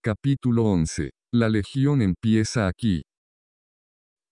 Capítulo 11. La Legión empieza aquí.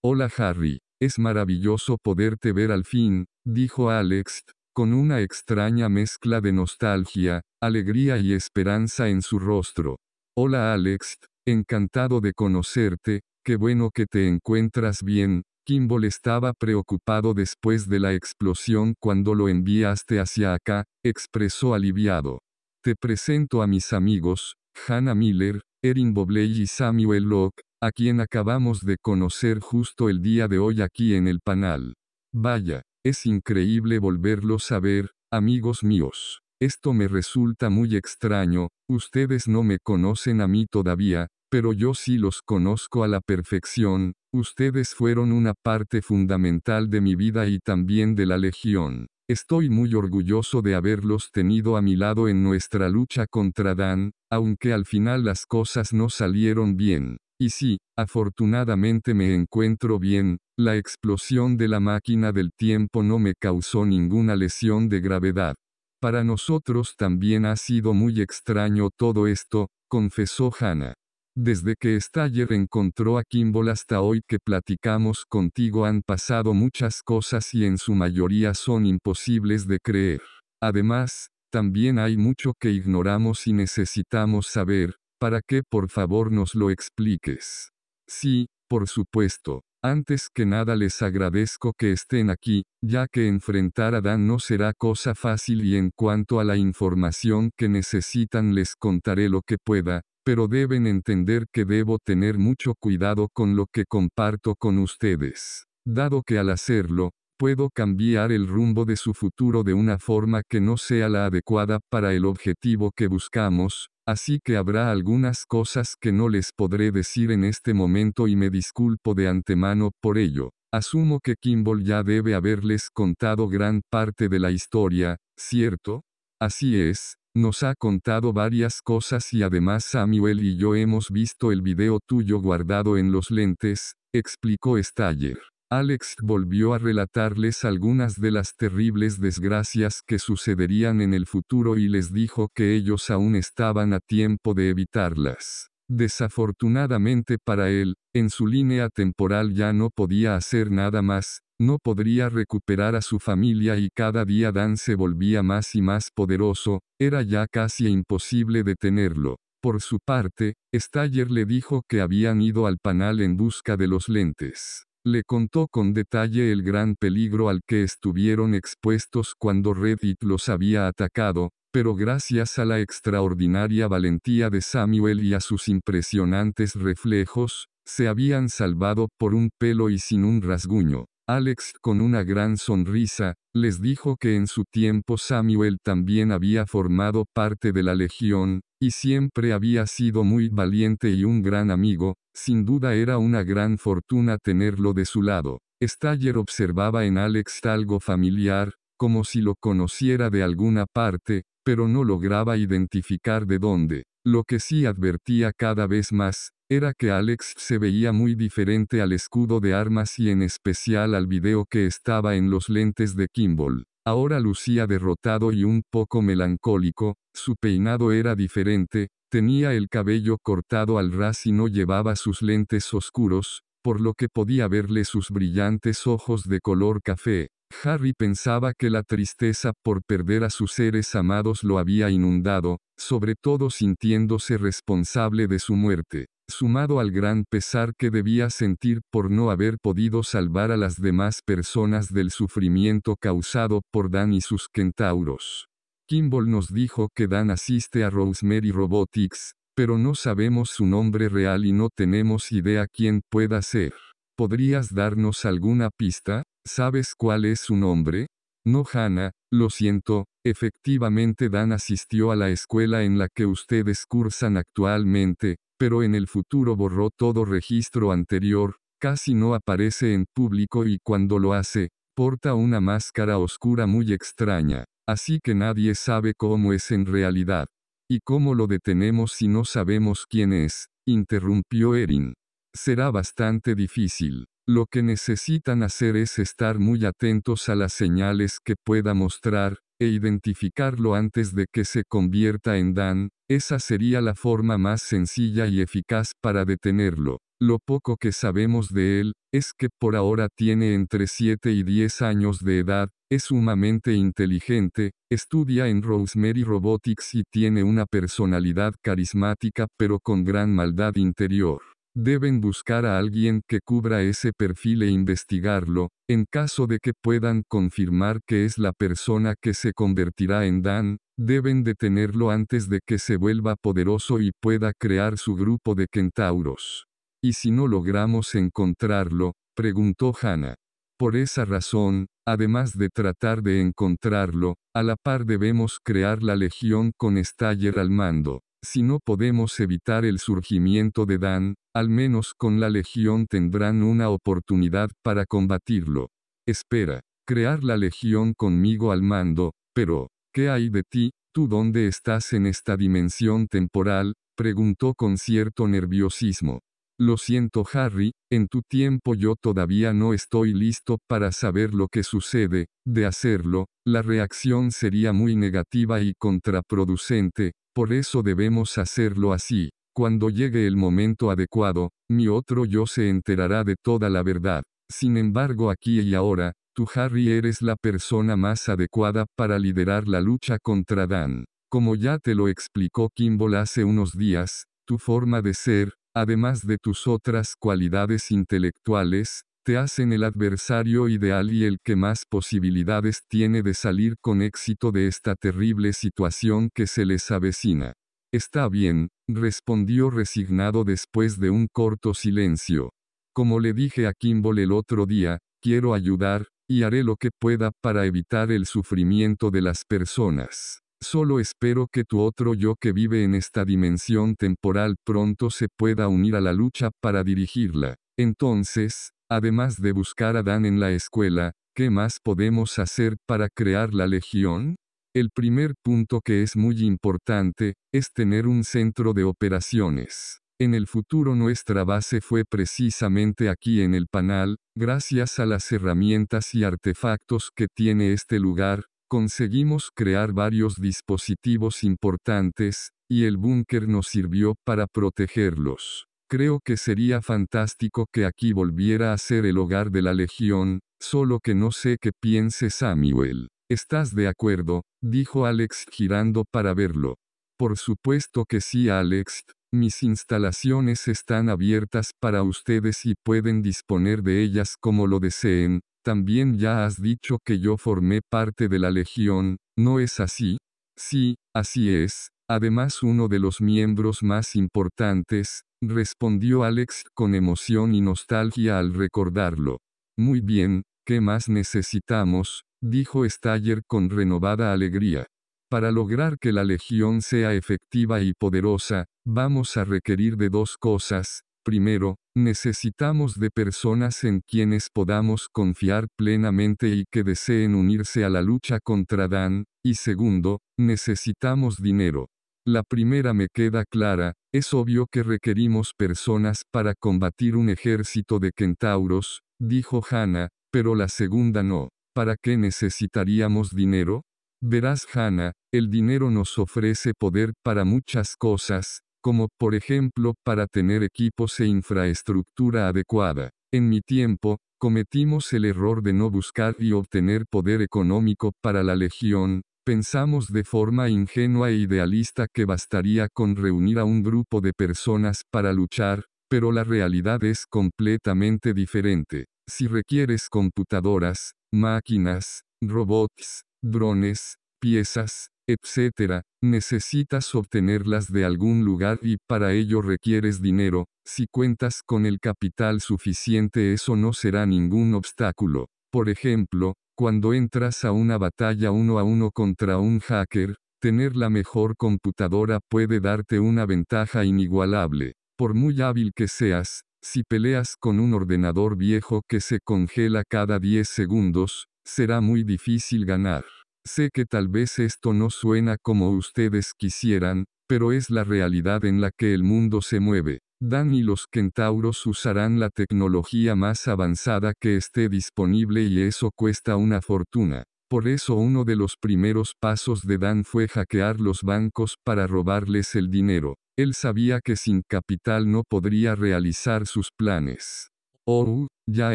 Hola Harry, es maravilloso poderte ver al fin, dijo Alex, con una extraña mezcla de nostalgia, alegría y esperanza en su rostro. Hola Alex, encantado de conocerte, qué bueno que te encuentras bien, Kimball estaba preocupado después de la explosión cuando lo enviaste hacia acá, expresó aliviado. Te presento a mis amigos, Hannah Miller, Erin Bobley y Samuel Locke, a quien acabamos de conocer justo el día de hoy aquí en el panel. Vaya, es increíble volverlos a ver, amigos míos. Esto me resulta muy extraño, ustedes no me conocen a mí todavía, pero yo sí los conozco a la perfección, ustedes fueron una parte fundamental de mi vida y también de la Legión. Estoy muy orgulloso de haberlos tenido a mi lado en nuestra lucha contra Dan, aunque al final las cosas no salieron bien. Y sí, afortunadamente me encuentro bien, la explosión de la máquina del tiempo no me causó ninguna lesión de gravedad. Para nosotros también ha sido muy extraño todo esto, confesó Hannah. Desde que Staller encontró a Kimball hasta hoy que platicamos contigo han pasado muchas cosas y en su mayoría son imposibles de creer. Además, también hay mucho que ignoramos y necesitamos saber, para que por favor nos lo expliques. Sí, por supuesto. Antes que nada les agradezco que estén aquí, ya que enfrentar a Dan no será cosa fácil y en cuanto a la información que necesitan les contaré lo que pueda, pero deben entender que debo tener mucho cuidado con lo que comparto con ustedes, dado que al hacerlo, puedo cambiar el rumbo de su futuro de una forma que no sea la adecuada para el objetivo que buscamos, así que habrá algunas cosas que no les podré decir en este momento y me disculpo de antemano por ello. Asumo que Kimball ya debe haberles contado gran parte de la historia, ¿cierto? Así es, nos ha contado varias cosas y además Samuel y yo hemos visto el video tuyo guardado en los lentes, explicó Staller. Alex volvió a relatarles algunas de las terribles desgracias que sucederían en el futuro y les dijo que ellos aún estaban a tiempo de evitarlas. Desafortunadamente para él, en su línea temporal ya no podía hacer nada más, no podría recuperar a su familia y cada día Dan se volvía más y más poderoso, era ya casi imposible detenerlo. Por su parte, Staller le dijo que habían ido al panal en busca de los lentes. Le contó con detalle el gran peligro al que estuvieron expuestos cuando Reddit los había atacado, pero gracias a la extraordinaria valentía de Samuel y a sus impresionantes reflejos, se habían salvado por un pelo y sin un rasguño. Alex con una gran sonrisa, les dijo que en su tiempo Samuel también había formado parte de la Legión, y siempre había sido muy valiente y un gran amigo, sin duda era una gran fortuna tenerlo de su lado. Staller observaba en Alex algo familiar, como si lo conociera de alguna parte, pero no lograba identificar de dónde. Lo que sí advertía cada vez más, era que Alex se veía muy diferente al escudo de armas y en especial al video que estaba en los lentes de Kimball. Ahora lucía derrotado y un poco melancólico, su peinado era diferente, tenía el cabello cortado al ras y no llevaba sus lentes oscuros, por lo que podía verle sus brillantes ojos de color café. Harry pensaba que la tristeza por perder a sus seres amados lo había inundado, sobre todo sintiéndose responsable de su muerte sumado al gran pesar que debía sentir por no haber podido salvar a las demás personas del sufrimiento causado por Dan y sus centauros. Kimball nos dijo que Dan asiste a Rosemary Robotics, pero no sabemos su nombre real y no tenemos idea quién pueda ser. ¿Podrías darnos alguna pista? ¿Sabes cuál es su nombre? No Hannah, lo siento, efectivamente Dan asistió a la escuela en la que ustedes cursan actualmente, pero en el futuro borró todo registro anterior, casi no aparece en público y cuando lo hace, porta una máscara oscura muy extraña, así que nadie sabe cómo es en realidad. ¿Y cómo lo detenemos si no sabemos quién es? interrumpió Erin. Será bastante difícil. Lo que necesitan hacer es estar muy atentos a las señales que pueda mostrar, e identificarlo antes de que se convierta en Dan, esa sería la forma más sencilla y eficaz para detenerlo. Lo poco que sabemos de él, es que por ahora tiene entre 7 y 10 años de edad, es sumamente inteligente, estudia en Rosemary Robotics y tiene una personalidad carismática pero con gran maldad interior. Deben buscar a alguien que cubra ese perfil e investigarlo, en caso de que puedan confirmar que es la persona que se convertirá en Dan, deben detenerlo antes de que se vuelva poderoso y pueda crear su grupo de centauros. ¿Y si no logramos encontrarlo? preguntó Hannah. Por esa razón, además de tratar de encontrarlo, a la par debemos crear la legión con Staller al mando. Si no podemos evitar el surgimiento de Dan, al menos con la Legión tendrán una oportunidad para combatirlo. Espera, crear la Legión conmigo al mando, pero, ¿qué hay de ti? ¿Tú dónde estás en esta dimensión temporal? preguntó con cierto nerviosismo. Lo siento Harry, en tu tiempo yo todavía no estoy listo para saber lo que sucede, de hacerlo, la reacción sería muy negativa y contraproducente, por eso debemos hacerlo así. Cuando llegue el momento adecuado, mi otro yo se enterará de toda la verdad. Sin embargo, aquí y ahora, tú Harry eres la persona más adecuada para liderar la lucha contra Dan. Como ya te lo explicó Kimball hace unos días, tu forma de ser, además de tus otras cualidades intelectuales, te hacen el adversario ideal y el que más posibilidades tiene de salir con éxito de esta terrible situación que se les avecina. Está bien, respondió resignado después de un corto silencio. Como le dije a Kimball el otro día, quiero ayudar, y haré lo que pueda para evitar el sufrimiento de las personas. Solo espero que tu otro yo que vive en esta dimensión temporal pronto se pueda unir a la lucha para dirigirla. Entonces, Además de buscar a Dan en la escuela, ¿qué más podemos hacer para crear la legión? El primer punto que es muy importante, es tener un centro de operaciones. En el futuro nuestra base fue precisamente aquí en el Panal, gracias a las herramientas y artefactos que tiene este lugar, conseguimos crear varios dispositivos importantes, y el búnker nos sirvió para protegerlos. Creo que sería fantástico que aquí volviera a ser el hogar de la Legión, solo que no sé qué piense Samuel. ¿Estás de acuerdo? dijo Alex girando para verlo. Por supuesto que sí, Alex. Mis instalaciones están abiertas para ustedes y pueden disponer de ellas como lo deseen. También ya has dicho que yo formé parte de la Legión, ¿no es así? Sí, así es. Además uno de los miembros más importantes, respondió Alex con emoción y nostalgia al recordarlo. Muy bien, ¿qué más necesitamos? Dijo Staller con renovada alegría. Para lograr que la legión sea efectiva y poderosa, vamos a requerir de dos cosas. Primero, necesitamos de personas en quienes podamos confiar plenamente y que deseen unirse a la lucha contra Dan, y segundo, necesitamos dinero. La primera me queda clara, es obvio que requerimos personas para combatir un ejército de centauros, dijo Hannah, pero la segunda no. ¿Para qué necesitaríamos dinero? Verás Hannah, el dinero nos ofrece poder para muchas cosas, como por ejemplo para tener equipos e infraestructura adecuada. En mi tiempo, cometimos el error de no buscar y obtener poder económico para la legión, Pensamos de forma ingenua e idealista que bastaría con reunir a un grupo de personas para luchar, pero la realidad es completamente diferente. Si requieres computadoras, máquinas, robots, drones, piezas, etc., necesitas obtenerlas de algún lugar y para ello requieres dinero, si cuentas con el capital suficiente eso no será ningún obstáculo. Por ejemplo, cuando entras a una batalla uno a uno contra un hacker, tener la mejor computadora puede darte una ventaja inigualable. Por muy hábil que seas, si peleas con un ordenador viejo que se congela cada 10 segundos, será muy difícil ganar. Sé que tal vez esto no suena como ustedes quisieran, pero es la realidad en la que el mundo se mueve. Dan y los centauros usarán la tecnología más avanzada que esté disponible y eso cuesta una fortuna. Por eso uno de los primeros pasos de Dan fue hackear los bancos para robarles el dinero. Él sabía que sin capital no podría realizar sus planes. Oh, ya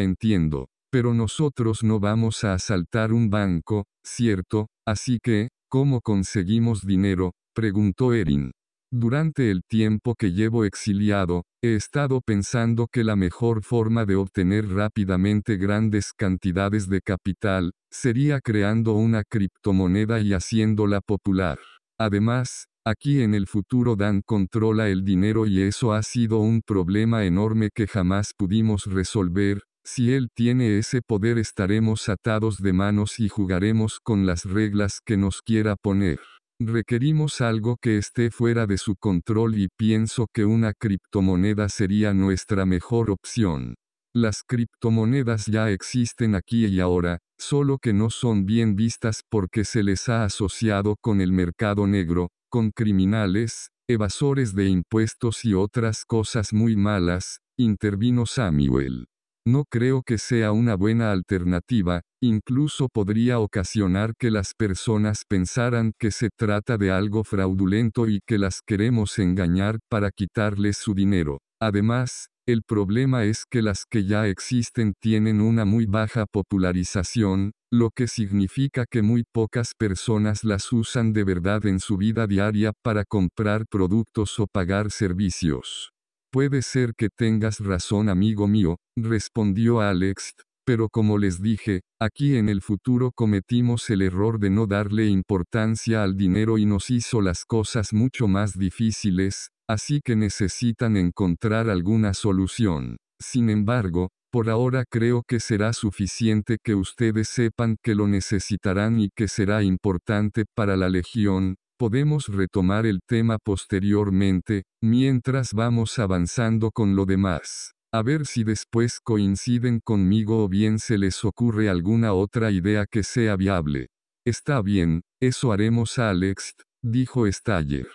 entiendo. Pero nosotros no vamos a asaltar un banco, ¿cierto? Así que, ¿cómo conseguimos dinero? preguntó Erin. Durante el tiempo que llevo exiliado, he estado pensando que la mejor forma de obtener rápidamente grandes cantidades de capital, sería creando una criptomoneda y haciéndola popular. Además, aquí en el futuro Dan controla el dinero y eso ha sido un problema enorme que jamás pudimos resolver, si él tiene ese poder estaremos atados de manos y jugaremos con las reglas que nos quiera poner. Requerimos algo que esté fuera de su control y pienso que una criptomoneda sería nuestra mejor opción. Las criptomonedas ya existen aquí y ahora, solo que no son bien vistas porque se les ha asociado con el mercado negro, con criminales, evasores de impuestos y otras cosas muy malas, intervino Samuel. No creo que sea una buena alternativa, incluso podría ocasionar que las personas pensaran que se trata de algo fraudulento y que las queremos engañar para quitarles su dinero. Además, el problema es que las que ya existen tienen una muy baja popularización, lo que significa que muy pocas personas las usan de verdad en su vida diaria para comprar productos o pagar servicios. Puede ser que tengas razón amigo mío, respondió Alex, pero como les dije, aquí en el futuro cometimos el error de no darle importancia al dinero y nos hizo las cosas mucho más difíciles, así que necesitan encontrar alguna solución. Sin embargo, por ahora creo que será suficiente que ustedes sepan que lo necesitarán y que será importante para la Legión, Podemos retomar el tema posteriormente, mientras vamos avanzando con lo demás. A ver si después coinciden conmigo o bien se les ocurre alguna otra idea que sea viable. Está bien, eso haremos Alex, dijo Staller.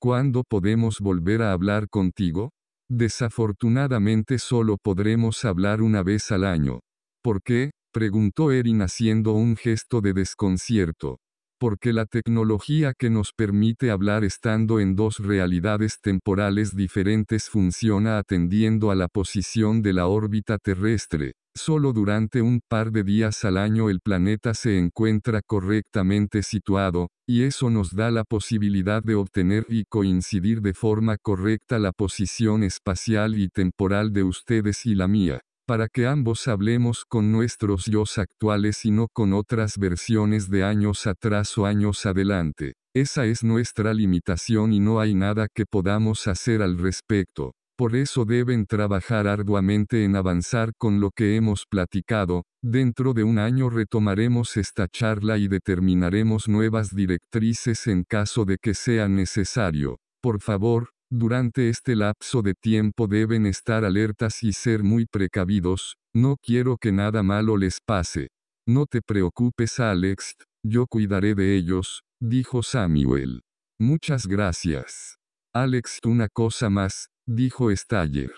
¿Cuándo podemos volver a hablar contigo? Desafortunadamente solo podremos hablar una vez al año. ¿Por qué? preguntó Erin haciendo un gesto de desconcierto porque la tecnología que nos permite hablar estando en dos realidades temporales diferentes funciona atendiendo a la posición de la órbita terrestre. Solo durante un par de días al año el planeta se encuentra correctamente situado, y eso nos da la posibilidad de obtener y coincidir de forma correcta la posición espacial y temporal de ustedes y la mía para que ambos hablemos con nuestros yo actuales y no con otras versiones de años atrás o años adelante. Esa es nuestra limitación y no hay nada que podamos hacer al respecto. Por eso deben trabajar arduamente en avanzar con lo que hemos platicado. Dentro de un año retomaremos esta charla y determinaremos nuevas directrices en caso de que sea necesario. Por favor, durante este lapso de tiempo deben estar alertas y ser muy precavidos, no quiero que nada malo les pase. No te preocupes Alex, yo cuidaré de ellos, dijo Samuel. Muchas gracias. Alex, una cosa más, dijo Staller.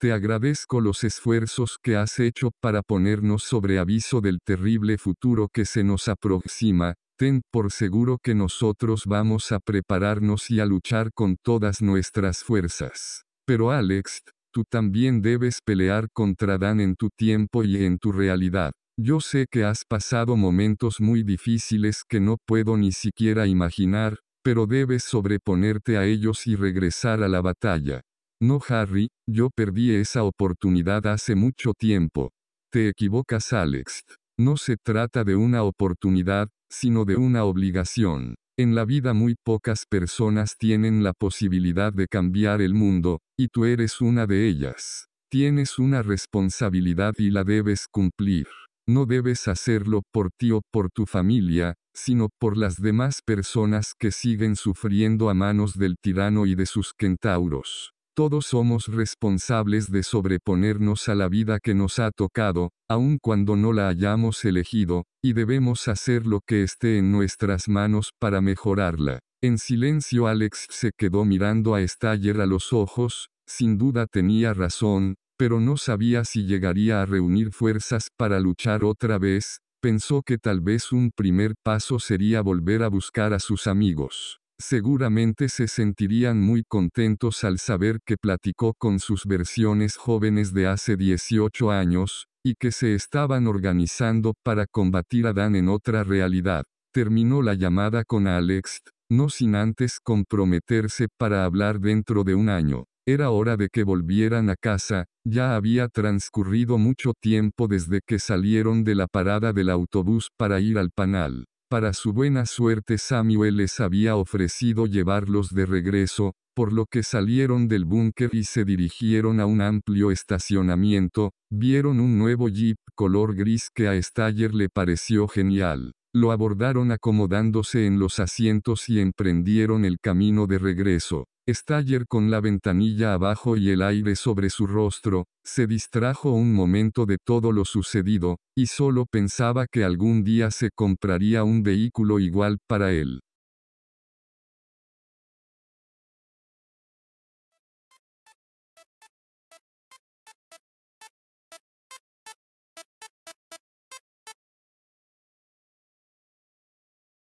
Te agradezco los esfuerzos que has hecho para ponernos sobre aviso del terrible futuro que se nos aproxima, Ten por seguro que nosotros vamos a prepararnos y a luchar con todas nuestras fuerzas. Pero Alex, tú también debes pelear contra Dan en tu tiempo y en tu realidad. Yo sé que has pasado momentos muy difíciles que no puedo ni siquiera imaginar, pero debes sobreponerte a ellos y regresar a la batalla. No Harry, yo perdí esa oportunidad hace mucho tiempo. Te equivocas Alex. No se trata de una oportunidad, sino de una obligación. En la vida muy pocas personas tienen la posibilidad de cambiar el mundo, y tú eres una de ellas. Tienes una responsabilidad y la debes cumplir. No debes hacerlo por ti o por tu familia, sino por las demás personas que siguen sufriendo a manos del tirano y de sus centauros. Todos somos responsables de sobreponernos a la vida que nos ha tocado, aun cuando no la hayamos elegido, y debemos hacer lo que esté en nuestras manos para mejorarla. En silencio Alex se quedó mirando a Staller a los ojos, sin duda tenía razón, pero no sabía si llegaría a reunir fuerzas para luchar otra vez, Pensó que tal vez un primer paso sería volver a buscar a sus amigos. Seguramente se sentirían muy contentos al saber que platicó con sus versiones jóvenes de hace 18 años, y que se estaban organizando para combatir a Dan en otra realidad. Terminó la llamada con Alex, no sin antes comprometerse para hablar dentro de un año. Era hora de que volvieran a casa, ya había transcurrido mucho tiempo desde que salieron de la parada del autobús para ir al panal. Para su buena suerte Samuel les había ofrecido llevarlos de regreso, por lo que salieron del búnker y se dirigieron a un amplio estacionamiento, vieron un nuevo jeep color gris que a Staller le pareció genial. Lo abordaron acomodándose en los asientos y emprendieron el camino de regreso. Staller con la ventanilla abajo y el aire sobre su rostro, se distrajo un momento de todo lo sucedido, y solo pensaba que algún día se compraría un vehículo igual para él.